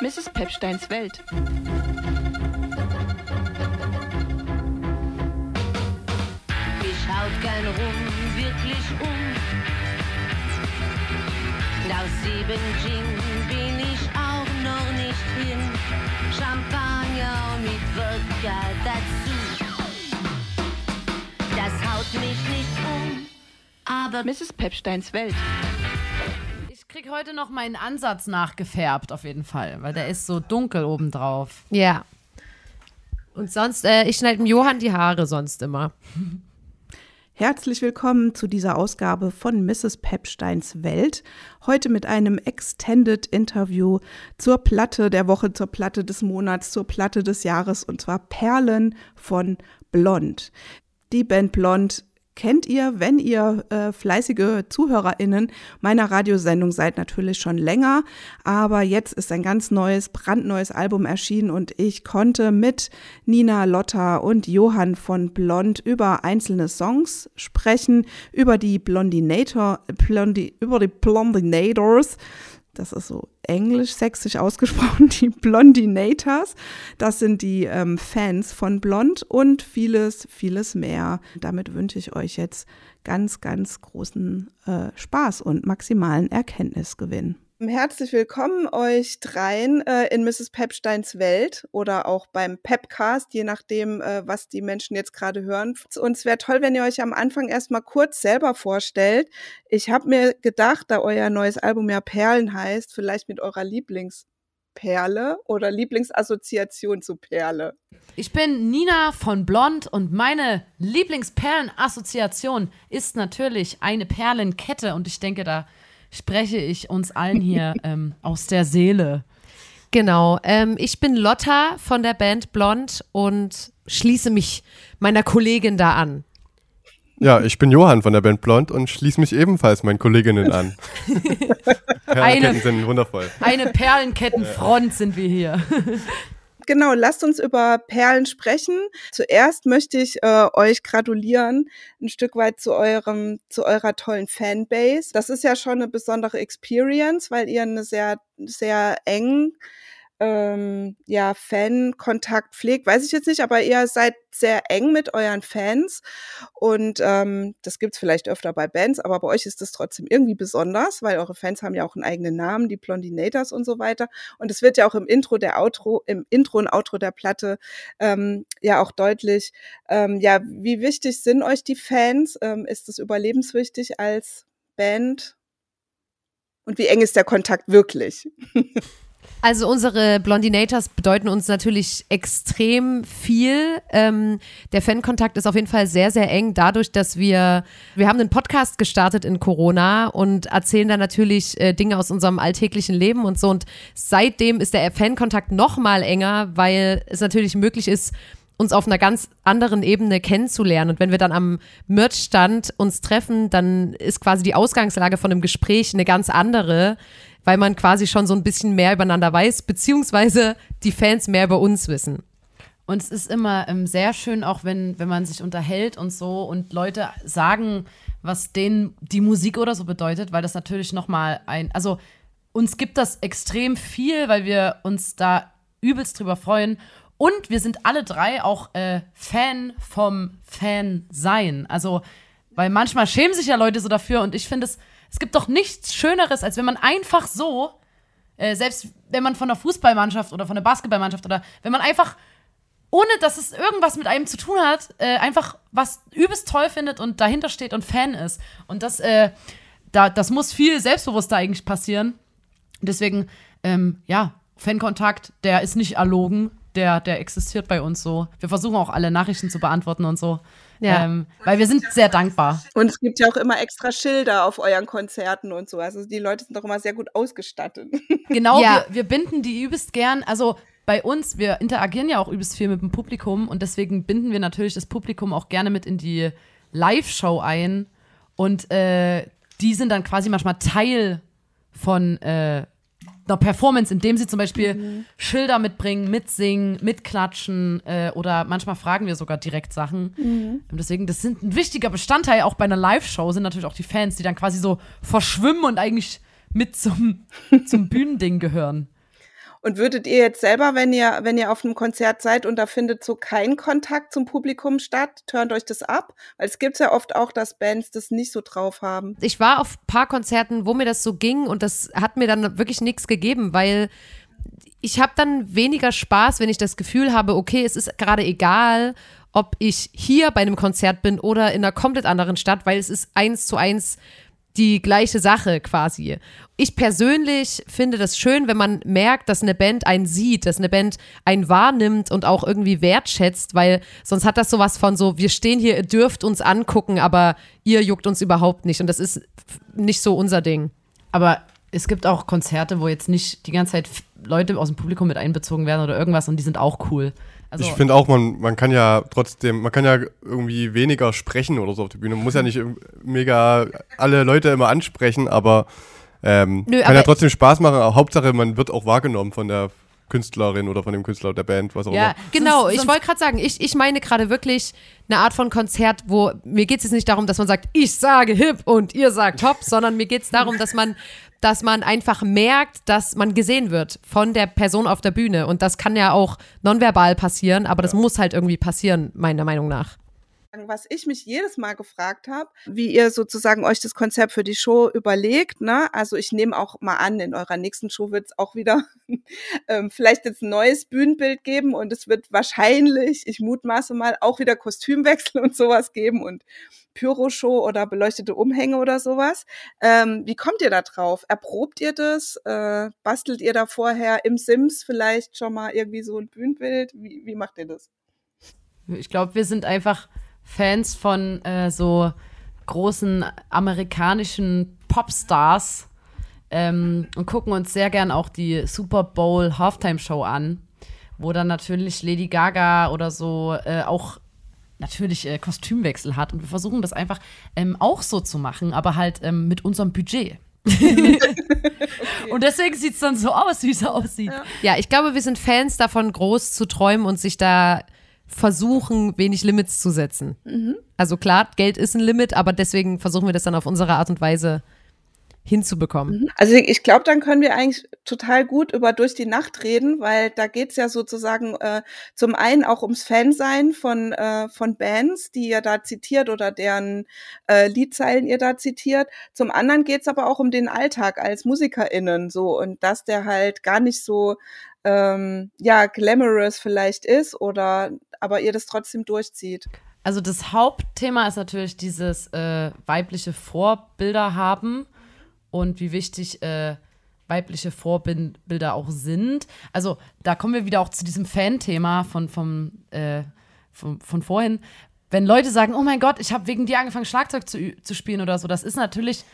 Mrs. Pepsteins Welt. Mich haut kein Rum wirklich um. Aus sieben Gin bin ich auch noch nicht hin. Champagner mit Wodka dazu. Das haut mich nicht um, aber Mrs. Pepsteins Welt. Ich krieg heute noch meinen Ansatz nachgefärbt, auf jeden Fall, weil der ist so dunkel obendrauf. Ja. Und sonst, äh, ich schneide dem Johann die Haare sonst immer. Herzlich willkommen zu dieser Ausgabe von Mrs. Pepsteins Welt. Heute mit einem Extended Interview zur Platte der Woche, zur Platte des Monats, zur Platte des Jahres und zwar Perlen von Blond. Die Band Blond kennt ihr, wenn ihr äh, fleißige ZuhörerInnen meiner Radiosendung seid, natürlich schon länger. Aber jetzt ist ein ganz neues, brandneues Album erschienen und ich konnte mit Nina Lotta und Johann von Blond über einzelne Songs sprechen, über die Blondinator, Blondi, über die Blondinators das ist so englisch-sächsisch ausgesprochen, die Blondinators. Das sind die ähm, Fans von Blond und vieles, vieles mehr. Damit wünsche ich euch jetzt ganz, ganz großen äh, Spaß und maximalen Erkenntnisgewinn. Herzlich willkommen euch dreien äh, in Mrs. Pepsteins Welt oder auch beim Pepcast, je nachdem, äh, was die Menschen jetzt gerade hören. Und es wäre toll, wenn ihr euch am Anfang erstmal kurz selber vorstellt. Ich habe mir gedacht, da euer neues Album ja Perlen heißt, vielleicht mit eurer Lieblingsperle oder Lieblingsassoziation zu Perle. Ich bin Nina von Blond und meine Lieblingsperlenassoziation ist natürlich eine Perlenkette und ich denke, da spreche ich uns allen hier ähm, aus der Seele. Genau. Ähm, ich bin Lotta von der Band Blond und schließe mich meiner Kollegin da an. Ja, ich bin Johann von der Band Blond und schließe mich ebenfalls meinen Kolleginnen an. Perlenketten sind wundervoll. Eine Perlenkettenfront sind wir hier. Genau, lasst uns über Perlen sprechen. Zuerst möchte ich äh, euch gratulieren ein Stück weit zu eurem, zu eurer tollen Fanbase. Das ist ja schon eine besondere Experience, weil ihr eine sehr, sehr eng ähm, ja, Fan-Kontakt pflegt, weiß ich jetzt nicht, aber ihr seid sehr eng mit euren Fans und ähm, das gibt's vielleicht öfter bei Bands, aber bei euch ist das trotzdem irgendwie besonders, weil eure Fans haben ja auch einen eigenen Namen, die Blondinators und so weiter und es wird ja auch im Intro der Outro, im Intro und Outro der Platte ähm, ja auch deutlich, ähm, ja, wie wichtig sind euch die Fans? Ähm, ist es überlebenswichtig als Band? Und wie eng ist der Kontakt wirklich? Also unsere Blondinators bedeuten uns natürlich extrem viel. Ähm, der Fankontakt ist auf jeden Fall sehr, sehr eng dadurch, dass wir, wir haben einen Podcast gestartet in Corona und erzählen da natürlich äh, Dinge aus unserem alltäglichen Leben und so. Und seitdem ist der Fankontakt noch mal enger, weil es natürlich möglich ist, uns auf einer ganz anderen Ebene kennenzulernen. Und wenn wir dann am Merchstand uns treffen, dann ist quasi die Ausgangslage von einem Gespräch eine ganz andere, weil man quasi schon so ein bisschen mehr übereinander weiß, beziehungsweise die Fans mehr über uns wissen. Und es ist immer ähm, sehr schön, auch wenn, wenn man sich unterhält und so und Leute sagen, was denen die Musik oder so bedeutet, weil das natürlich nochmal ein, also uns gibt das extrem viel, weil wir uns da übelst drüber freuen. Und wir sind alle drei auch äh, Fan vom Fan-Sein. Also, weil manchmal schämen sich ja Leute so dafür und ich finde es es gibt doch nichts Schöneres, als wenn man einfach so, äh, selbst wenn man von einer Fußballmannschaft oder von einer Basketballmannschaft oder wenn man einfach, ohne dass es irgendwas mit einem zu tun hat, äh, einfach was übelst toll findet und dahinter steht und Fan ist. Und das, äh, da, das muss viel selbstbewusster eigentlich passieren. Deswegen, ähm, ja, Fankontakt, der ist nicht erlogen, der, der existiert bei uns so. Wir versuchen auch alle Nachrichten zu beantworten und so. Ja. Ähm, weil wir sind sehr dankbar. Und es gibt ja auch immer extra Schilder auf euren Konzerten und so. Also die Leute sind doch immer sehr gut ausgestattet. Genau, ja. wir, wir binden die übelst gern. Also bei uns, wir interagieren ja auch übelst viel mit dem Publikum und deswegen binden wir natürlich das Publikum auch gerne mit in die Live-Show ein. Und äh, die sind dann quasi manchmal Teil von äh, einer Performance, indem sie zum Beispiel mhm. Schilder mitbringen, mitsingen, mitklatschen äh, oder manchmal fragen wir sogar direkt Sachen. Mhm. Deswegen, das sind ein wichtiger Bestandteil auch bei einer Live-Show, sind natürlich auch die Fans, die dann quasi so verschwimmen und eigentlich mit zum, zum Bühnending gehören. Und würdet ihr jetzt selber, wenn ihr, wenn ihr auf einem Konzert seid und da findet so kein Kontakt zum Publikum statt, turnt euch das ab? Weil es gibt ja oft auch, dass Bands das nicht so drauf haben. Ich war auf ein paar Konzerten, wo mir das so ging und das hat mir dann wirklich nichts gegeben, weil ich habe dann weniger Spaß, wenn ich das Gefühl habe, okay, es ist gerade egal, ob ich hier bei einem Konzert bin oder in einer komplett anderen Stadt, weil es ist eins zu eins die gleiche Sache quasi. Ich persönlich finde das schön, wenn man merkt, dass eine Band einen sieht, dass eine Band einen wahrnimmt und auch irgendwie wertschätzt, weil sonst hat das sowas von so, wir stehen hier, ihr dürft uns angucken, aber ihr juckt uns überhaupt nicht und das ist nicht so unser Ding. Aber es gibt auch Konzerte, wo jetzt nicht die ganze Zeit Leute aus dem Publikum mit einbezogen werden oder irgendwas und die sind auch cool. Also ich finde auch, man, man kann ja trotzdem, man kann ja irgendwie weniger sprechen oder so auf der Bühne. Man muss ja nicht mega alle Leute immer ansprechen, aber ähm, Nö, kann aber ja trotzdem Spaß machen. Hauptsache, man wird auch wahrgenommen von der Künstlerin oder von dem Künstler der Band, was auch ja, immer. Genau, ich wollte gerade sagen, ich, ich meine gerade wirklich eine Art von Konzert, wo mir geht es jetzt nicht darum, dass man sagt, ich sage hip und ihr sagt hopp, sondern mir geht es darum, dass man dass man einfach merkt, dass man gesehen wird von der Person auf der Bühne. Und das kann ja auch nonverbal passieren, aber das muss halt irgendwie passieren, meiner Meinung nach. Was ich mich jedes Mal gefragt habe, wie ihr sozusagen euch das Konzept für die Show überlegt. Ne? Also ich nehme auch mal an, in eurer nächsten Show wird es auch wieder ähm, vielleicht jetzt ein neues Bühnenbild geben und es wird wahrscheinlich, ich mutmaße mal, auch wieder Kostümwechsel und sowas geben und Pyroshow oder beleuchtete Umhänge oder sowas. Ähm, wie kommt ihr da drauf? Erprobt ihr das? Äh, bastelt ihr da vorher im Sims vielleicht schon mal irgendwie so ein Bühnenbild? Wie, wie macht ihr das? Ich glaube, wir sind einfach Fans von äh, so großen amerikanischen Popstars ähm, und gucken uns sehr gern auch die Super Bowl Halftime Show an, wo dann natürlich Lady Gaga oder so äh, auch natürlich äh, Kostümwechsel hat. Und wir versuchen das einfach ähm, auch so zu machen, aber halt ähm, mit unserem Budget. okay. Und deswegen sieht es dann so aus, wie es aussieht. Ja. ja, ich glaube, wir sind Fans davon, groß zu träumen und sich da versuchen, wenig Limits zu setzen. Mhm. Also klar, Geld ist ein Limit, aber deswegen versuchen wir das dann auf unsere Art und Weise hinzubekommen. Mhm. Also ich glaube, dann können wir eigentlich total gut über durch die Nacht reden, weil da geht's ja sozusagen äh, zum einen auch ums Fansein von, äh, von Bands, die ihr da zitiert oder deren äh, Liedzeilen ihr da zitiert. Zum anderen geht's aber auch um den Alltag als MusikerInnen so und dass der halt gar nicht so ähm, ja, glamorous vielleicht ist oder aber ihr das trotzdem durchzieht. Also das Hauptthema ist natürlich dieses äh, weibliche Vorbilder haben und wie wichtig äh, weibliche Vorbilder auch sind. Also da kommen wir wieder auch zu diesem Fan-Thema von, vom, äh, von, von vorhin. Wenn Leute sagen, oh mein Gott, ich habe wegen dir angefangen, Schlagzeug zu, zu spielen oder so, das ist natürlich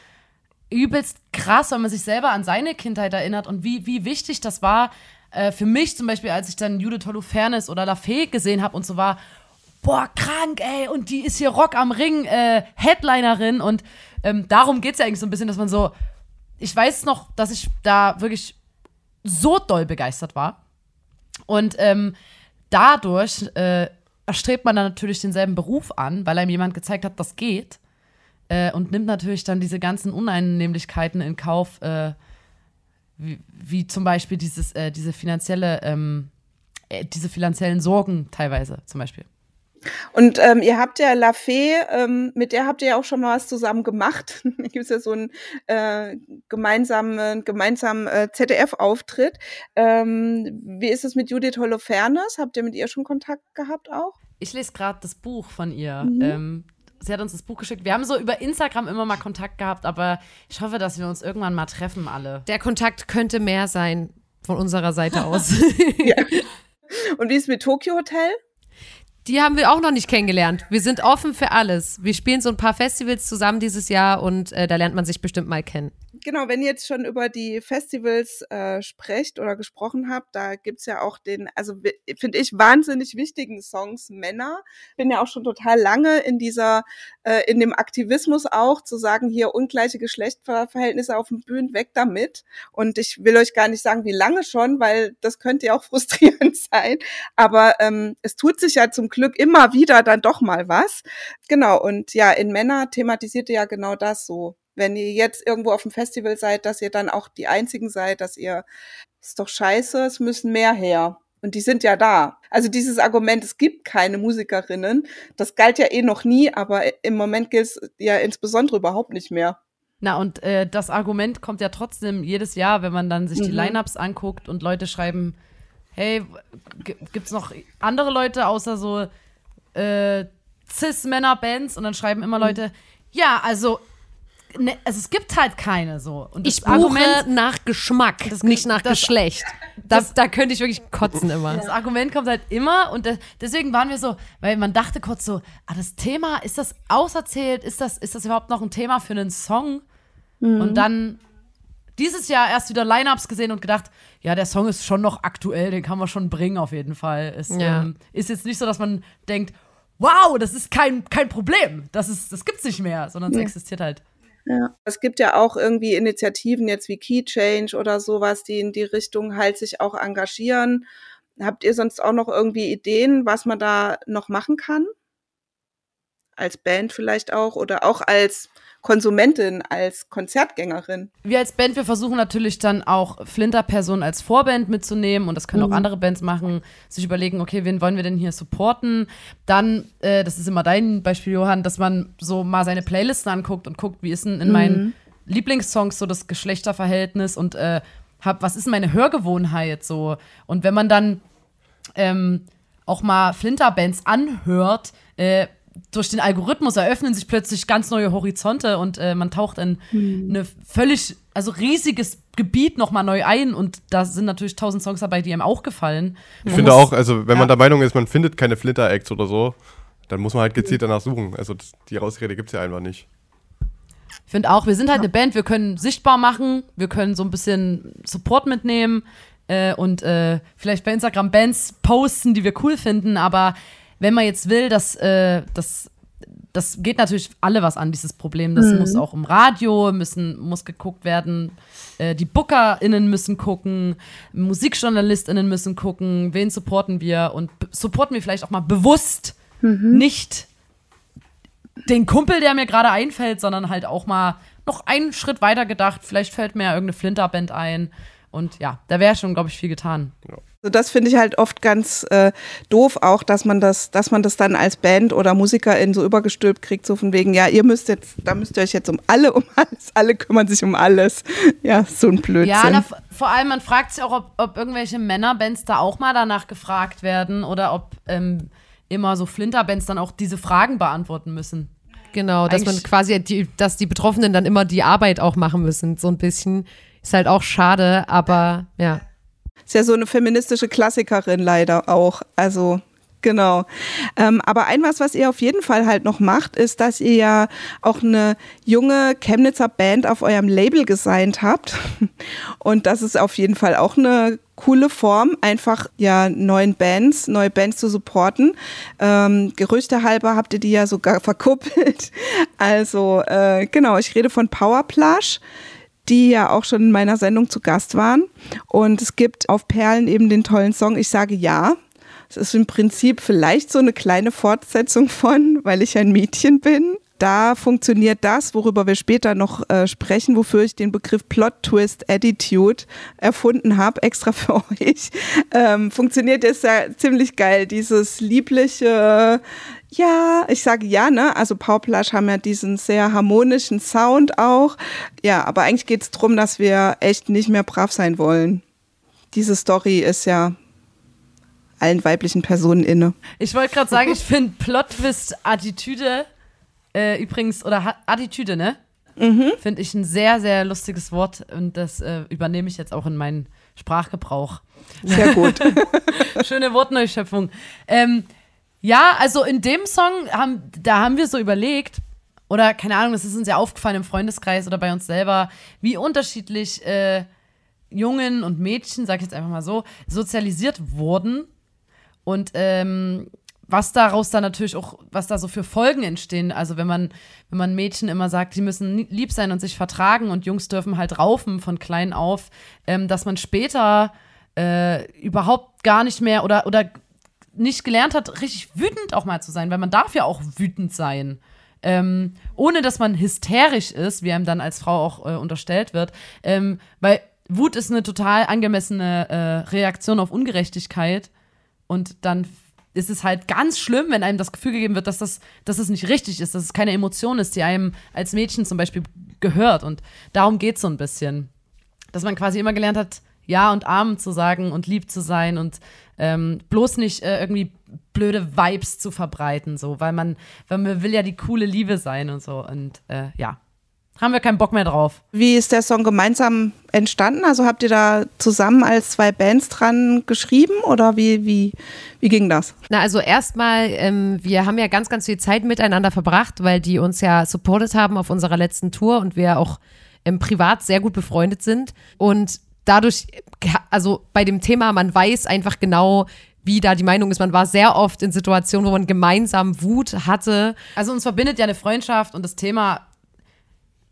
übelst krass, wenn man sich selber an seine Kindheit erinnert und wie, wie wichtig das war, äh, für mich zum Beispiel, als ich dann Judith Holofernes oder La Fee gesehen habe und so war, boah, krank, ey, und die ist hier Rock am Ring, äh, Headlinerin und ähm, darum geht es ja eigentlich so ein bisschen, dass man so, ich weiß noch, dass ich da wirklich so doll begeistert war und ähm, dadurch äh, erstrebt man dann natürlich denselben Beruf an, weil einem jemand gezeigt hat, das geht äh, und nimmt natürlich dann diese ganzen Uneinnehmlichkeiten in Kauf, äh, wie, wie zum Beispiel dieses, äh, diese finanzielle, ähm, äh, diese finanziellen Sorgen teilweise zum Beispiel. Und ähm, ihr habt ja La Fee, ähm, mit der habt ihr ja auch schon mal was zusammen gemacht. da gibt es ja so einen äh, gemeinsamen, gemeinsamen äh, ZDF-Auftritt. Ähm, wie ist es mit Judith Holofernes? Habt ihr mit ihr schon Kontakt gehabt auch? Ich lese gerade das Buch von ihr. Mhm. Sie hat uns das Buch geschickt. Wir haben so über Instagram immer mal Kontakt gehabt, aber ich hoffe, dass wir uns irgendwann mal treffen, alle. Der Kontakt könnte mehr sein von unserer Seite aus. ja. Und wie ist es mit Tokyo Hotel? Die haben wir auch noch nicht kennengelernt. Wir sind offen für alles. Wir spielen so ein paar Festivals zusammen dieses Jahr und äh, da lernt man sich bestimmt mal kennen genau, wenn ihr jetzt schon über die Festivals äh, sprecht oder gesprochen habt, da gibt's ja auch den, also finde ich, wahnsinnig wichtigen Songs Männer. Bin ja auch schon total lange in dieser, äh, in dem Aktivismus auch, zu sagen, hier ungleiche Geschlechtsverhältnisse auf den Bühnen, weg damit. Und ich will euch gar nicht sagen, wie lange schon, weil das könnte ja auch frustrierend sein. Aber ähm, es tut sich ja zum Glück immer wieder dann doch mal was. Genau, und ja, in Männer thematisiert ihr ja genau das so wenn ihr jetzt irgendwo auf dem Festival seid, dass ihr dann auch die Einzigen seid, dass ihr, ist doch scheiße, es müssen mehr her. Und die sind ja da. Also dieses Argument, es gibt keine Musikerinnen, das galt ja eh noch nie, aber im Moment gilt es ja insbesondere überhaupt nicht mehr. Na, und äh, das Argument kommt ja trotzdem jedes Jahr, wenn man dann sich mhm. die Lineups anguckt und Leute schreiben, hey, gibt es noch andere Leute außer so äh, Cis-Männer-Bands? Und dann schreiben immer mhm. Leute, ja, also ne, also es gibt halt keine so. Und ich buche Argument, nach Geschmack, das, nicht nach das, Geschlecht. Das, da könnte ich wirklich kotzen immer. Das Argument kommt halt immer und deswegen waren wir so, weil man dachte kurz so, ah, das Thema, ist das auserzählt? Ist das, ist das überhaupt noch ein Thema für einen Song? Mhm. Und dann dieses Jahr erst wieder Lineups gesehen und gedacht, ja, der Song ist schon noch aktuell, den kann man schon bringen auf jeden Fall. Es ja. ähm, ist jetzt nicht so, dass man denkt, wow, das ist kein, kein Problem, das, ist, das gibt's nicht mehr, sondern es ja. existiert halt. Ja. Es gibt ja auch irgendwie Initiativen jetzt wie Key Change oder sowas, die in die Richtung halt sich auch engagieren. Habt ihr sonst auch noch irgendwie Ideen, was man da noch machen kann? Als Band vielleicht auch oder auch als Konsumentin, als Konzertgängerin. Wir als Band, wir versuchen natürlich dann auch Flinter-Personen als Vorband mitzunehmen und das können mhm. auch andere Bands machen, sich überlegen, okay, wen wollen wir denn hier supporten? Dann, äh, das ist immer dein Beispiel, Johann, dass man so mal seine Playlisten anguckt und guckt, wie ist denn in mhm. meinen Lieblingssongs so das Geschlechterverhältnis und äh, hab, was ist meine Hörgewohnheit so? Und wenn man dann ähm, auch mal Flinter-Bands anhört, äh, durch den Algorithmus eröffnen sich plötzlich ganz neue Horizonte und äh, man taucht in hm. eine völlig, also riesiges Gebiet nochmal neu ein und da sind natürlich tausend Songs dabei, die einem auch gefallen. Ich man finde auch, also wenn ja. man der Meinung ist, man findet keine Flitter-Acts oder so, dann muss man halt gezielt danach suchen. Also die Ausrede gibt es ja einfach nicht. Ich finde auch, wir sind halt eine Band, wir können sichtbar machen, wir können so ein bisschen Support mitnehmen äh, und äh, vielleicht bei Instagram Bands posten, die wir cool finden, aber wenn man jetzt will, dass äh, das das geht natürlich alle was an, dieses Problem. Das mhm. muss auch im Radio, müssen, muss geguckt werden. Äh, die BookerInnen müssen gucken, MusikjournalistInnen müssen gucken, wen supporten wir und supporten wir vielleicht auch mal bewusst mhm. nicht den Kumpel, der mir gerade einfällt, sondern halt auch mal noch einen Schritt weiter gedacht. Vielleicht fällt mir ja irgendeine Flinterband ein. Und ja, da wäre schon, glaube ich, viel getan. Ja. Also das finde ich halt oft ganz äh, doof auch, dass man das, dass man das dann als Band oder Musikerin so übergestülpt kriegt, so von wegen, ja, ihr müsst jetzt, da müsst ihr euch jetzt um alle, um alles, alle kümmern sich um alles. Ja, so ein Blödsinn. Ja, na, vor allem, man fragt sich auch, ob, ob irgendwelche Männerbands da auch mal danach gefragt werden oder ob ähm, immer so Flinterbands dann auch diese Fragen beantworten müssen. Genau, dass man quasi, die, dass die Betroffenen dann immer die Arbeit auch machen müssen, so ein bisschen. Ist halt auch schade, aber ja. Ist ja so eine feministische Klassikerin leider auch. Also Genau. Ähm, aber ein was, was ihr auf jeden Fall halt noch macht, ist, dass ihr ja auch eine junge Chemnitzer Band auf eurem Label gesigned habt. Und das ist auf jeden Fall auch eine coole Form, einfach ja neuen Bands, neue Bands zu supporten. Ähm, Gerüchte halber habt ihr die ja sogar verkuppelt. Also äh, genau, ich rede von Powerplash die ja auch schon in meiner Sendung zu Gast waren. Und es gibt auf Perlen eben den tollen Song Ich sage ja. Es ist im Prinzip vielleicht so eine kleine Fortsetzung von, weil ich ein Mädchen bin. Da funktioniert das, worüber wir später noch äh, sprechen, wofür ich den Begriff Plot Twist Attitude erfunden habe, extra für euch. Ähm, funktioniert jetzt ja ziemlich geil. Dieses liebliche, ja, ich sage ja, ne? Also Powerplush haben ja diesen sehr harmonischen Sound auch. Ja, aber eigentlich geht es darum, dass wir echt nicht mehr brav sein wollen. Diese Story ist ja allen weiblichen Personen inne. Ich wollte gerade sagen, ich finde Plot-Twist-Attitüde äh, übrigens, oder Attitüde, ne? Mhm. Finde ich ein sehr, sehr lustiges Wort und das äh, übernehme ich jetzt auch in meinen Sprachgebrauch. Sehr gut. Schöne Wortneuschöpfung. Ähm, ja, also in dem Song haben, da haben wir so überlegt, oder keine Ahnung, das ist uns ja aufgefallen im Freundeskreis oder bei uns selber, wie unterschiedlich äh, Jungen und Mädchen, sag ich jetzt einfach mal so, sozialisiert wurden. Und ähm, was daraus dann natürlich auch, was da so für Folgen entstehen. Also wenn man, wenn man Mädchen immer sagt, sie müssen lieb sein und sich vertragen und Jungs dürfen halt raufen von klein auf, ähm, dass man später äh, überhaupt gar nicht mehr oder, oder nicht gelernt hat, richtig wütend auch mal zu sein, weil man darf ja auch wütend sein. ähm, ohne dass man hysterisch ist, wie einem dann als Frau auch äh, unterstellt wird, ähm, weil Wut ist eine total angemessene äh, Reaktion auf Ungerechtigkeit und dann ist es halt ganz schlimm, wenn einem das Gefühl gegeben wird, dass das, dass das nicht richtig ist, dass es keine Emotion ist, die einem als Mädchen zum Beispiel gehört. Und darum geht es so ein bisschen. Dass man quasi immer gelernt hat, Ja und Arm zu sagen und lieb zu sein und ähm, bloß nicht äh, irgendwie blöde Vibes zu verbreiten, so, weil man, weil man will ja die coole Liebe sein und so. Und äh, ja, haben wir keinen Bock mehr drauf. Wie ist der Song gemeinsam entstanden? Also habt ihr da zusammen als zwei Bands dran geschrieben oder wie, wie, wie ging das? Na, also erstmal, ähm, wir haben ja ganz, ganz viel Zeit miteinander verbracht, weil die uns ja supportet haben auf unserer letzten Tour und wir auch ähm, privat sehr gut befreundet sind. Und dadurch, also bei dem Thema, man weiß einfach genau, wie da die Meinung ist. Man war sehr oft in Situationen, wo man gemeinsam Wut hatte. Also uns verbindet ja eine Freundschaft und das Thema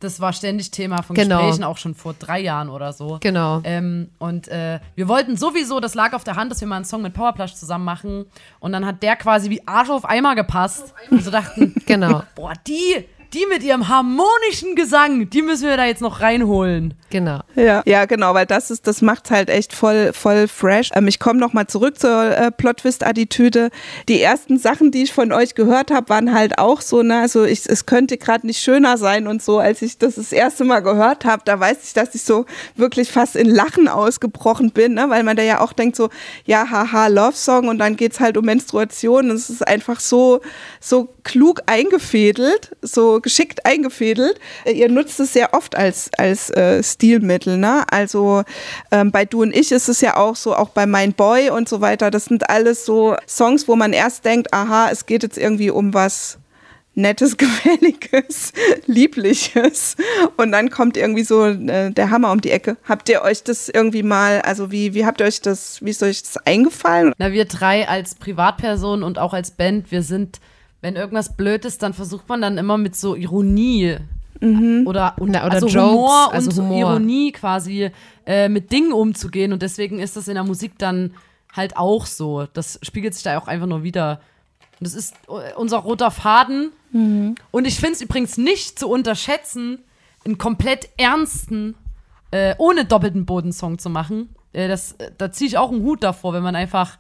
das war ständig Thema von genau. Gesprächen, auch schon vor drei Jahren oder so. Genau. Ähm, und äh, wir wollten sowieso, das lag auf der Hand, dass wir mal einen Song mit Powerplush zusammen machen. Und dann hat der quasi wie Arsch auf Eimer gepasst. Und so dachten, genau. boah, die, die mit ihrem harmonischen Gesang, die müssen wir da jetzt noch reinholen. Genau. Ja, ja genau, weil das ist, das macht halt echt voll, voll fresh. Ähm, ich komme nochmal zurück zur äh, Plot-Twist-Attitüde. Die ersten Sachen, die ich von euch gehört habe, waren halt auch so, ne, also ich, es könnte gerade nicht schöner sein und so, als ich das das erste Mal gehört habe, da weiß ich, dass ich so wirklich fast in Lachen ausgebrochen bin, ne, weil man da ja auch denkt so, ja, haha, Love-Song und dann geht es halt um Menstruation und es ist einfach so, so klug eingefädelt, so geschickt eingefädelt. Äh, ihr nutzt es sehr oft als, als äh, Stilmittel. Ne? Also ähm, bei Du und Ich ist es ja auch so, auch bei Mein Boy und so weiter. Das sind alles so Songs, wo man erst denkt, aha, es geht jetzt irgendwie um was Nettes, Gefälliges, Liebliches. Und dann kommt irgendwie so äh, der Hammer um die Ecke. Habt ihr euch das irgendwie mal, also wie, wie habt ihr euch das, wie ist euch das eingefallen? Na, wir drei als Privatperson und auch als Band, wir sind wenn irgendwas blöd ist, dann versucht man dann immer mit so Ironie mhm. oder, und, oder also Jokes, Humor also und Humor. Ironie quasi äh, mit Dingen umzugehen. Und deswegen ist das in der Musik dann halt auch so. Das spiegelt sich da auch einfach nur wieder. Und das ist äh, unser roter Faden. Mhm. Und ich finde es übrigens nicht zu unterschätzen, einen komplett ernsten, äh, ohne doppelten Bodensong zu machen. Äh, das, äh, da ziehe ich auch einen Hut davor, wenn man einfach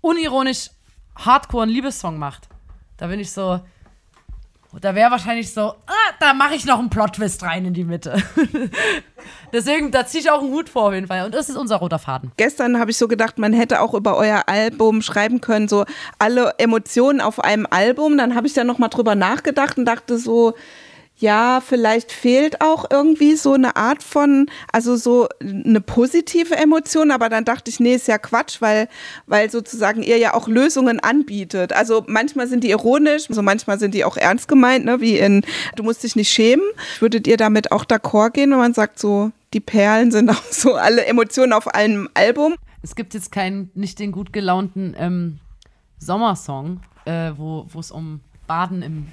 unironisch Hardcore einen Liebessong macht. Da bin ich so, da wäre wahrscheinlich so, ah, da mache ich noch einen Plot-Twist rein in die Mitte. Deswegen, da ziehe ich auch einen Hut vor auf jeden Fall. Und das ist unser roter Faden. Gestern habe ich so gedacht, man hätte auch über euer Album schreiben können, so alle Emotionen auf einem Album. Dann habe ich da nochmal drüber nachgedacht und dachte so, ja, vielleicht fehlt auch irgendwie so eine Art von, also so eine positive Emotion, aber dann dachte ich, nee, ist ja Quatsch, weil, weil sozusagen ihr ja auch Lösungen anbietet. Also manchmal sind die ironisch, so manchmal sind die auch ernst gemeint, ne, wie in Du musst dich nicht schämen. Würdet ihr damit auch d'accord gehen, wenn man sagt, so, die Perlen sind auch so alle Emotionen auf einem Album? Es gibt jetzt keinen, nicht den gut gelaunten ähm, Sommersong, äh, wo es um Baden im,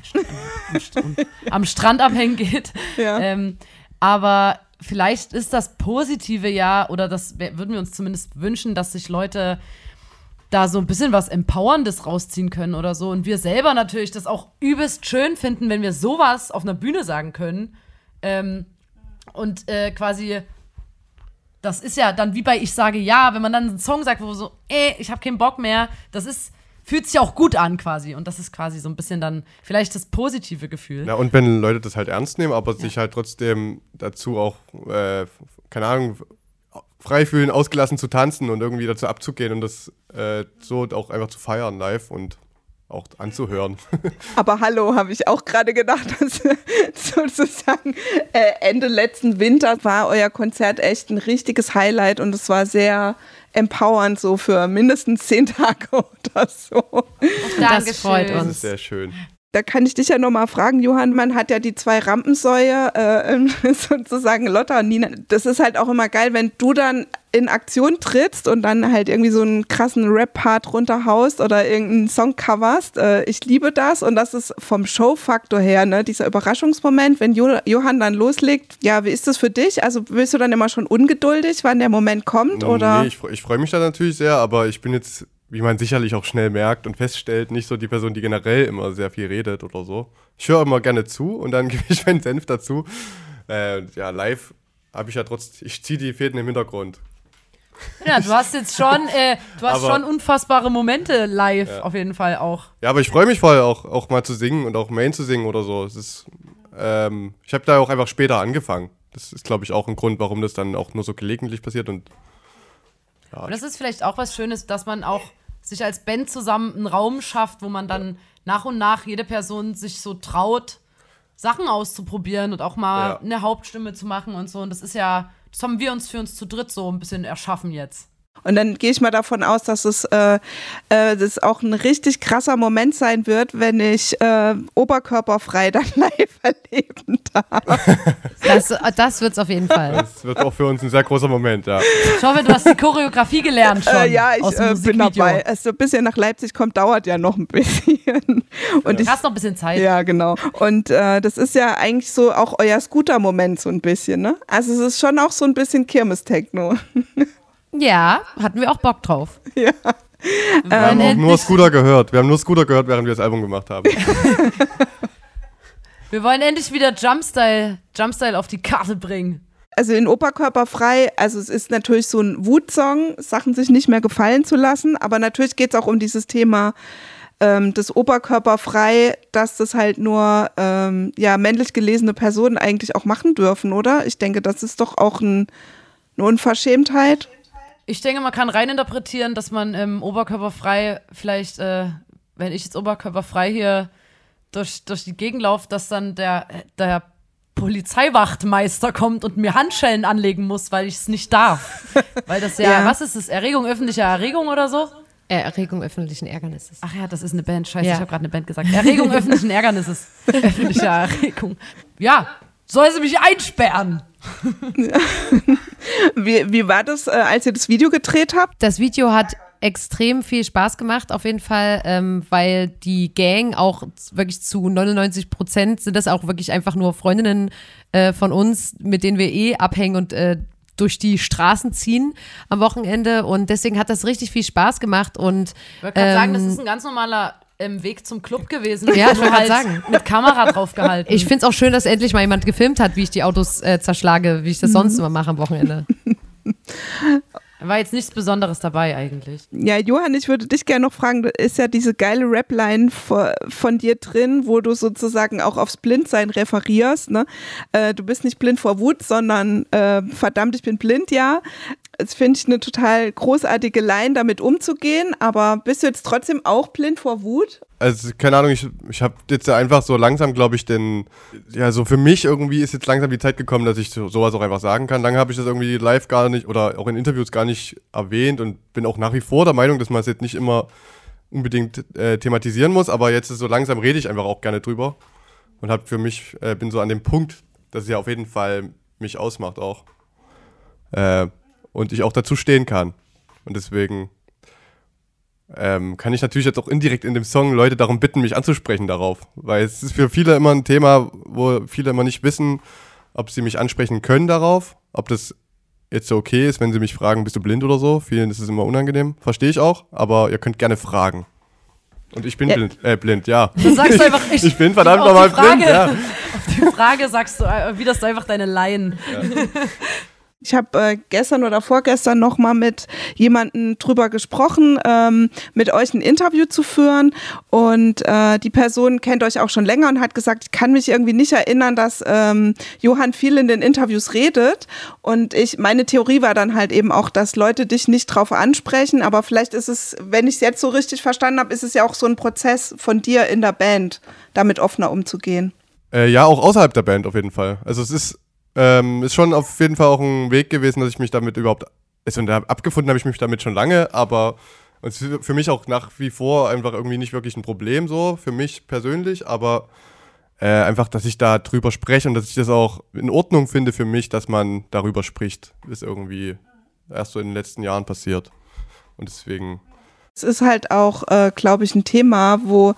im, im am Strand abhängen geht. Ja. Ähm, aber vielleicht ist das Positive ja, oder das würden wir uns zumindest wünschen, dass sich Leute da so ein bisschen was Empowerndes rausziehen können oder so. Und wir selber natürlich das auch übelst schön finden, wenn wir sowas auf einer Bühne sagen können. Ähm, und äh, quasi, das ist ja dann wie bei Ich sage ja, wenn man dann einen Song sagt, wo so, ey, ich habe keinen Bock mehr, das ist fühlt sich auch gut an quasi. Und das ist quasi so ein bisschen dann vielleicht das positive Gefühl. Ja, und wenn Leute das halt ernst nehmen, aber ja. sich halt trotzdem dazu auch, äh, keine Ahnung, frei fühlen, ausgelassen zu tanzen und irgendwie dazu abzugehen und das äh, so auch einfach zu feiern live und auch anzuhören. Aber hallo, habe ich auch gerade gedacht, dass sozusagen äh, Ende letzten Winter war euer Konzert echt ein richtiges Highlight und es war sehr empowernd so für mindestens zehn Tage oder so. Das freut uns. Das ist sehr schön da kann ich dich ja nochmal fragen, Johann, man hat ja die zwei Rampensäue, äh, sozusagen Lotta und Nina. Das ist halt auch immer geil, wenn du dann in Aktion trittst und dann halt irgendwie so einen krassen Rap-Part runterhaust oder irgendeinen Song coverst. Äh, ich liebe das und das ist vom Show-Faktor her, ne, dieser Überraschungsmoment, wenn jo Johann dann loslegt. Ja, wie ist das für dich? Also bist du dann immer schon ungeduldig, wann der Moment kommt? Oder? Nee, ich, ich freue mich da natürlich sehr, aber ich bin jetzt wie man sicherlich auch schnell merkt und feststellt, nicht so die Person, die generell immer sehr viel redet oder so. Ich höre immer gerne zu und dann gebe ich meinen Senf dazu. Äh, ja, live habe ich ja trotzdem, ich ziehe die Fäden im Hintergrund. Ja, du hast jetzt schon, äh, du hast aber, schon unfassbare Momente live, ja. auf jeden Fall auch. Ja, aber ich freue mich voll, auch, auch mal zu singen und auch Main zu singen oder so. Es ist, ähm, ich habe da auch einfach später angefangen. Das ist, glaube ich, auch ein Grund, warum das dann auch nur so gelegentlich passiert und ja. Und das ist vielleicht auch was Schönes, dass man auch sich als Band zusammen einen Raum schafft, wo man dann nach und nach jede Person sich so traut, Sachen auszuprobieren und auch mal ja. eine Hauptstimme zu machen und so. Und das ist ja, das haben wir uns für uns zu dritt so ein bisschen erschaffen jetzt. Und dann gehe ich mal davon aus, dass es äh, äh, das auch ein richtig krasser Moment sein wird, wenn ich äh, oberkörperfrei dann live erleben darf. Das, das wird es auf jeden Fall. Das wird auch für uns ein sehr großer Moment, ja. Ich hoffe, du hast die Choreografie gelernt schon. Äh, ja, ich äh, bin dabei. Es so ein bisschen nach Leipzig kommt, dauert ja noch ein bisschen. Und du hast noch ein bisschen Zeit. Ja, genau. Und äh, das ist ja eigentlich so auch euer Scooter-Moment so ein bisschen, ne? Also es ist schon auch so ein bisschen Kirmes-Techno. Ja, hatten wir auch Bock drauf. Ja. Wir haben auch nur Scooter gehört. Wir haben nur Scooter gehört, während wir das Album gemacht haben. wir wollen endlich wieder Jumpstyle, Jumpstyle auf die Karte bringen. Also in Oberkörper frei, also es ist natürlich so ein Wutsong, Sachen sich nicht mehr gefallen zu lassen, aber natürlich geht es auch um dieses Thema ähm, des Oberkörperfrei, dass das halt nur ähm, ja, männlich gelesene Personen eigentlich auch machen dürfen, oder? Ich denke, das ist doch auch ein, eine Unverschämtheit. Ich denke, man kann reininterpretieren, dass man im Oberkörperfrei vielleicht, äh, wenn ich jetzt oberkörperfrei hier durch, durch die Gegend laufe, dass dann der, der Polizeiwachtmeister kommt und mir Handschellen anlegen muss, weil ich es nicht darf. weil das ja, ja, was ist das? Erregung öffentlicher Erregung oder so? Äh, Erregung öffentlichen Ärgernisses. Ach ja, das ist eine Band. Scheiße, ja. ich habe gerade eine Band gesagt. Erregung öffentlichen Ärgernisses. Öffentliche Erregung. Ja, soll sie mich einsperren? wie, wie war das, äh, als ihr das Video gedreht habt? Das Video hat extrem viel Spaß gemacht, auf jeden Fall, ähm, weil die Gang auch wirklich zu 99 Prozent sind das auch wirklich einfach nur Freundinnen äh, von uns, mit denen wir eh abhängen und äh, durch die Straßen ziehen am Wochenende und deswegen hat das richtig viel Spaß gemacht und ich gerade ähm, sagen, das ist ein ganz normaler im Weg zum Club gewesen. Ja, ich wollte halt sagen. Mit Kamera drauf gehalten. Ich finde es auch schön, dass endlich mal jemand gefilmt hat, wie ich die Autos äh, zerschlage, wie ich das sonst mhm. immer mache am Wochenende. War jetzt nichts Besonderes dabei eigentlich. Ja, Johann, ich würde dich gerne noch fragen, da ist ja diese geile Rap-Line von dir drin, wo du sozusagen auch aufs Blindsein referierst. Ne? Äh, du bist nicht blind vor Wut, sondern äh, verdammt, ich bin blind, ja. Das finde ich eine total großartige Line, damit umzugehen. Aber bist du jetzt trotzdem auch blind vor Wut? Also, keine Ahnung, ich, ich habe jetzt einfach so langsam, glaube ich, den, ja, so für mich irgendwie ist jetzt langsam die Zeit gekommen, dass ich so, sowas auch einfach sagen kann. Lange habe ich das irgendwie live gar nicht oder auch in Interviews gar nicht erwähnt und bin auch nach wie vor der Meinung, dass man es jetzt nicht immer unbedingt äh, thematisieren muss, aber jetzt so langsam rede ich einfach auch gerne drüber und habe für mich, äh, bin so an dem Punkt, dass es ja auf jeden Fall mich ausmacht auch. Äh, und ich auch dazu stehen kann. Und deswegen ähm, kann ich natürlich jetzt auch indirekt in dem Song Leute darum bitten, mich anzusprechen darauf. Weil es ist für viele immer ein Thema, wo viele immer nicht wissen, ob sie mich ansprechen können darauf, ob das jetzt so okay ist, wenn sie mich fragen, bist du blind oder so. Vielen ist es immer unangenehm. Verstehe ich auch, aber ihr könnt gerne fragen. Und ich bin ja. blind, äh, blind, ja. Du sagst einfach, ich, ich bin verdammt nochmal blind, ja. Auf die Frage sagst du, äh, wie das du einfach deine Laien. Ja. Ich habe äh, gestern oder vorgestern noch mal mit jemandem drüber gesprochen, ähm, mit euch ein Interview zu führen. Und äh, die Person kennt euch auch schon länger und hat gesagt, ich kann mich irgendwie nicht erinnern, dass ähm, Johann viel in den Interviews redet. Und ich, meine Theorie war dann halt eben auch, dass Leute dich nicht drauf ansprechen. Aber vielleicht ist es, wenn ich es jetzt so richtig verstanden habe, ist es ja auch so ein Prozess von dir in der Band, damit offener umzugehen. Äh, ja, auch außerhalb der Band auf jeden Fall. Also es ist ähm, ist schon auf jeden Fall auch ein Weg gewesen, dass ich mich damit überhaupt. Also abgefunden habe ich mich damit schon lange, aber es ist für mich auch nach wie vor einfach irgendwie nicht wirklich ein Problem so, für mich persönlich, aber äh, einfach, dass ich da drüber spreche und dass ich das auch in Ordnung finde für mich, dass man darüber spricht, ist irgendwie erst so in den letzten Jahren passiert. Und deswegen Es ist halt auch, äh, glaube ich, ein Thema, wo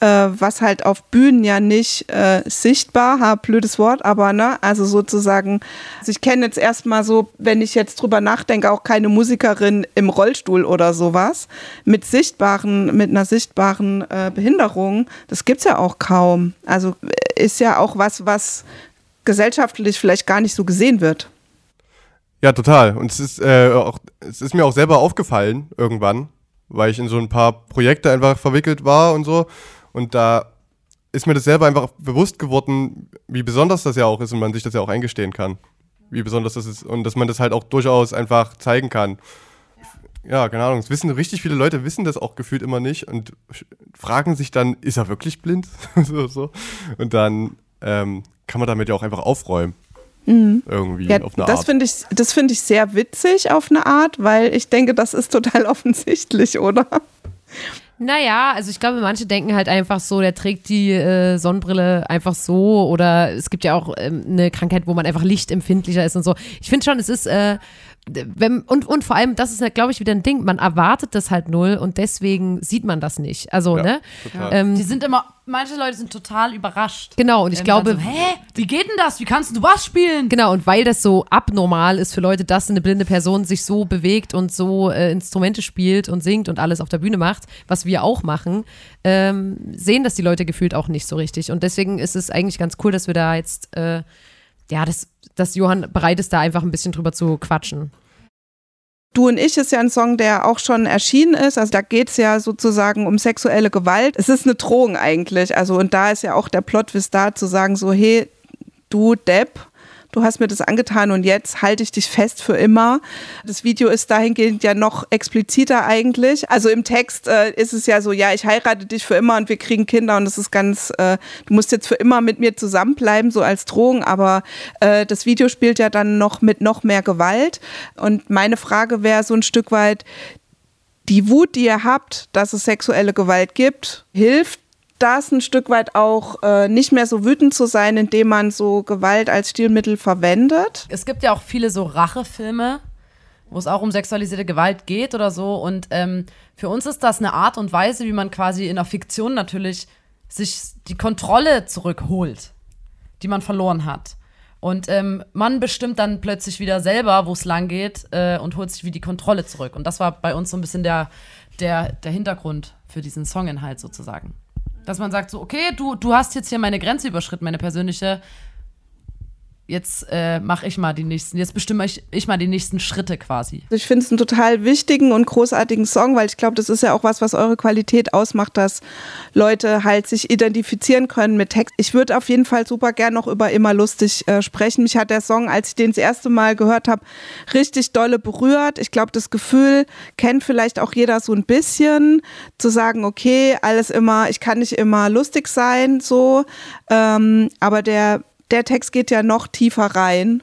äh, was halt auf Bühnen ja nicht äh, sichtbar, ha, blödes Wort, aber ne, also sozusagen, also ich kenne jetzt erstmal so, wenn ich jetzt drüber nachdenke, auch keine Musikerin im Rollstuhl oder sowas mit sichtbaren, mit einer sichtbaren äh, Behinderung. Das gibt's ja auch kaum. Also äh, ist ja auch was, was gesellschaftlich vielleicht gar nicht so gesehen wird. Ja, total. Und es ist, äh, auch, es ist mir auch selber aufgefallen irgendwann weil ich in so ein paar Projekte einfach verwickelt war und so. Und da ist mir das selber einfach bewusst geworden, wie besonders das ja auch ist und man sich das ja auch eingestehen kann. Wie besonders das ist und dass man das halt auch durchaus einfach zeigen kann. Ja, keine Ahnung. Es wissen richtig viele Leute wissen das auch gefühlt immer nicht und fragen sich dann, ist er wirklich blind? so, so. Und dann ähm, kann man damit ja auch einfach aufräumen. Mhm. Irgendwie ja, auf eine das Art. Find ich, das finde ich sehr witzig auf eine Art, weil ich denke, das ist total offensichtlich, oder? Naja, also ich glaube, manche denken halt einfach so, der trägt die äh, Sonnenbrille einfach so oder es gibt ja auch ähm, eine Krankheit, wo man einfach lichtempfindlicher ist und so. Ich finde schon, es ist äh, wenn, und, und vor allem, das ist, halt, glaube ich, wieder ein Ding, man erwartet das halt null und deswegen sieht man das nicht. Also, ja, ne? Ähm, die sind immer, manche Leute sind total überrascht. Genau, und ich glaube. So, Hä? Wie geht denn das? Wie kannst du was spielen? Genau, und weil das so abnormal ist für Leute, dass eine blinde Person sich so bewegt und so äh, Instrumente spielt und singt und alles auf der Bühne macht, was wir auch machen, ähm, sehen das die Leute gefühlt auch nicht so richtig. Und deswegen ist es eigentlich ganz cool, dass wir da jetzt. Äh, ja, dass, dass Johann bereit ist, da einfach ein bisschen drüber zu quatschen. Du und ich ist ja ein Song, der auch schon erschienen ist. Also da geht es ja sozusagen um sexuelle Gewalt. Es ist eine Drohung eigentlich. Also und da ist ja auch der Plot da zu sagen so, hey, du Depp, du hast mir das angetan und jetzt halte ich dich fest für immer. Das Video ist dahingehend ja noch expliziter eigentlich. Also im Text äh, ist es ja so, ja, ich heirate dich für immer und wir kriegen Kinder und das ist ganz, äh, du musst jetzt für immer mit mir zusammenbleiben, so als Drohung, aber äh, das Video spielt ja dann noch mit noch mehr Gewalt. Und meine Frage wäre so ein Stück weit, die Wut, die ihr habt, dass es sexuelle Gewalt gibt, hilft das ein Stück weit auch äh, nicht mehr so wütend zu sein, indem man so Gewalt als Stilmittel verwendet. Es gibt ja auch viele so Rachefilme, wo es auch um sexualisierte Gewalt geht oder so. Und ähm, für uns ist das eine Art und Weise, wie man quasi in der Fiktion natürlich sich die Kontrolle zurückholt, die man verloren hat. Und ähm, man bestimmt dann plötzlich wieder selber, wo es lang geht äh, und holt sich wie die Kontrolle zurück. Und das war bei uns so ein bisschen der, der, der Hintergrund für diesen Songinhalt sozusagen. Dass man sagt so, okay, du, du hast jetzt hier meine Grenze überschritten, meine persönliche. Jetzt äh, mache ich mal die nächsten, jetzt bestimme ich, ich mal die nächsten Schritte quasi. Ich finde es einen total wichtigen und großartigen Song, weil ich glaube, das ist ja auch was, was eure Qualität ausmacht, dass Leute halt sich identifizieren können mit Text. Ich würde auf jeden Fall super gern noch über Immer lustig äh, sprechen. Mich hat der Song, als ich den das erste Mal gehört habe, richtig dolle berührt. Ich glaube, das Gefühl kennt vielleicht auch jeder so ein bisschen, zu sagen, okay, alles immer, ich kann nicht immer lustig sein, so. Ähm, aber der der Text geht ja noch tiefer rein.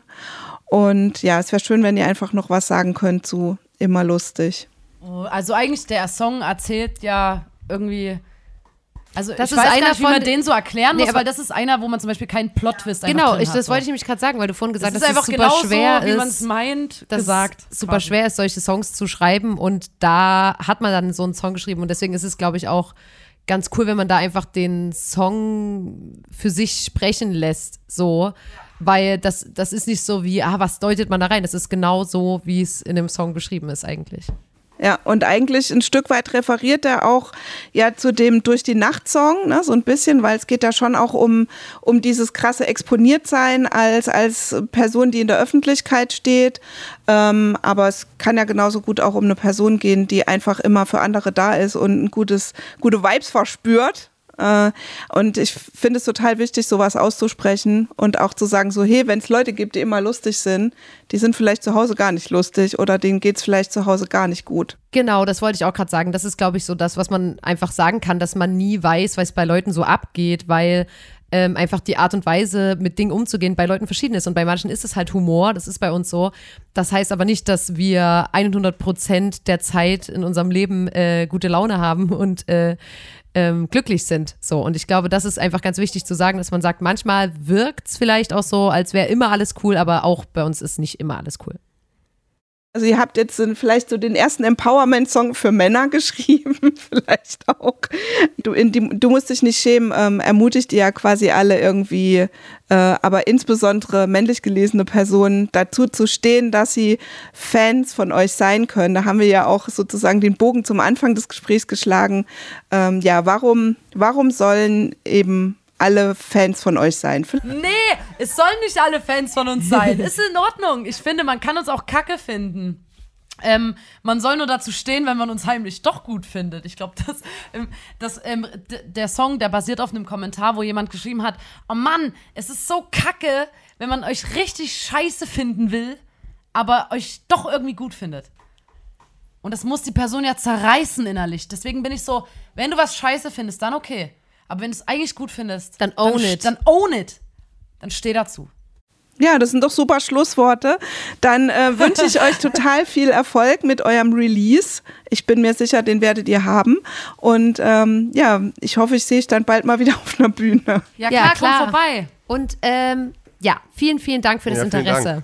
Und ja, es wäre schön, wenn ihr einfach noch was sagen könnt zu Immer lustig. Also eigentlich der Song erzählt ja irgendwie. Also das ich ist weiß einer gar nicht, wie von, man den so erklären nee, muss, weil das ist einer, wo man zum Beispiel keinen Plot-Twist Genau, drin ich, hat, das so. wollte ich nämlich gerade sagen, weil du vorhin gesagt hast, ist einfach dass es super genau schwer so, wie man ist, es meint, dass gesagt. es super quasi. schwer ist, solche Songs zu schreiben und da hat man dann so einen Song geschrieben und deswegen ist es, glaube ich, auch ganz cool, wenn man da einfach den Song für sich sprechen lässt, so. Weil das, das ist nicht so wie, ah, was deutet man da rein? Das ist genau so, wie es in dem Song beschrieben ist eigentlich. Ja, und eigentlich ein Stück weit referiert er auch ja zu dem Durch die Nacht-Song, ne, so ein bisschen, weil es geht da schon auch um, um dieses krasse Exponiertsein als, als Person, die in der Öffentlichkeit steht. Ähm, aber es kann ja genauso gut auch um eine Person gehen, die einfach immer für andere da ist und ein gutes, gute Vibes verspürt. Äh, und ich finde es total wichtig, sowas auszusprechen und auch zu sagen, so, hey, wenn es Leute gibt, die immer lustig sind, die sind vielleicht zu Hause gar nicht lustig oder denen geht es vielleicht zu Hause gar nicht gut. Genau, das wollte ich auch gerade sagen. Das ist, glaube ich, so das, was man einfach sagen kann, dass man nie weiß, was bei Leuten so abgeht, weil ähm, einfach die Art und Weise, mit Dingen umzugehen, bei Leuten verschieden ist. Und bei manchen ist es halt Humor, das ist bei uns so. Das heißt aber nicht, dass wir 100 Prozent der Zeit in unserem Leben äh, gute Laune haben und äh, ähm, glücklich sind. So. Und ich glaube, das ist einfach ganz wichtig zu sagen, dass man sagt, manchmal wirkt es vielleicht auch so, als wäre immer alles cool, aber auch bei uns ist nicht immer alles cool. Also ihr habt jetzt vielleicht so den ersten Empowerment-Song für Männer geschrieben, vielleicht auch. Du, die, du musst dich nicht schämen, ähm, ermutigt ihr ja quasi alle irgendwie, äh, aber insbesondere männlich gelesene Personen dazu zu stehen, dass sie Fans von euch sein können. Da haben wir ja auch sozusagen den Bogen zum Anfang des Gesprächs geschlagen. Ähm, ja, warum, warum sollen eben alle Fans von euch sein. Nee, es sollen nicht alle Fans von uns sein. Ist in Ordnung. Ich finde, man kann uns auch kacke finden. Ähm, man soll nur dazu stehen, wenn man uns heimlich doch gut findet. Ich glaube, das, ähm, das, ähm, der Song, der basiert auf einem Kommentar, wo jemand geschrieben hat: Oh Mann, es ist so kacke, wenn man euch richtig scheiße finden will, aber euch doch irgendwie gut findet. Und das muss die Person ja zerreißen innerlich. Deswegen bin ich so: Wenn du was scheiße findest, dann okay. Aber wenn du es eigentlich gut findest, dann own dann, it. Dann own it. Dann steh dazu. Ja, das sind doch super Schlussworte. Dann äh, wünsche ich euch total viel Erfolg mit eurem Release. Ich bin mir sicher, den werdet ihr haben. Und ähm, ja, ich hoffe, ich sehe euch dann bald mal wieder auf einer Bühne. Ja, klar, ja, klar. komm vorbei. Und ähm, ja, vielen, vielen Dank für das ja, Interesse. Dank.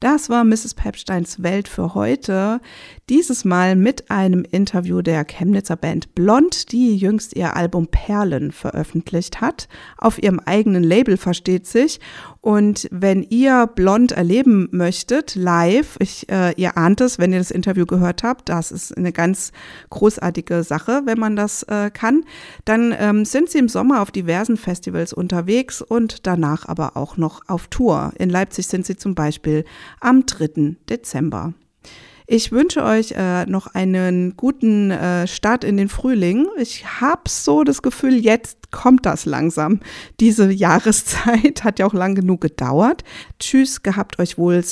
Das war Mrs. Pepsteins Welt für heute. Dieses Mal mit einem Interview der Chemnitzer Band Blond, die jüngst ihr Album Perlen veröffentlicht hat. Auf ihrem eigenen Label versteht sich. Und wenn ihr Blond erleben möchtet, live, ich, äh, ihr ahnt es, wenn ihr das Interview gehört habt, das ist eine ganz großartige Sache, wenn man das äh, kann, dann ähm, sind sie im Sommer auf diversen Festivals unterwegs und danach aber auch noch auf Tour. In Leipzig sind sie zum Beispiel am 3. Dezember. Ich wünsche euch äh, noch einen guten äh, Start in den Frühling. Ich habe so das Gefühl, jetzt kommt das langsam. Diese Jahreszeit hat ja auch lang genug gedauert. Tschüss, gehabt euch wohl.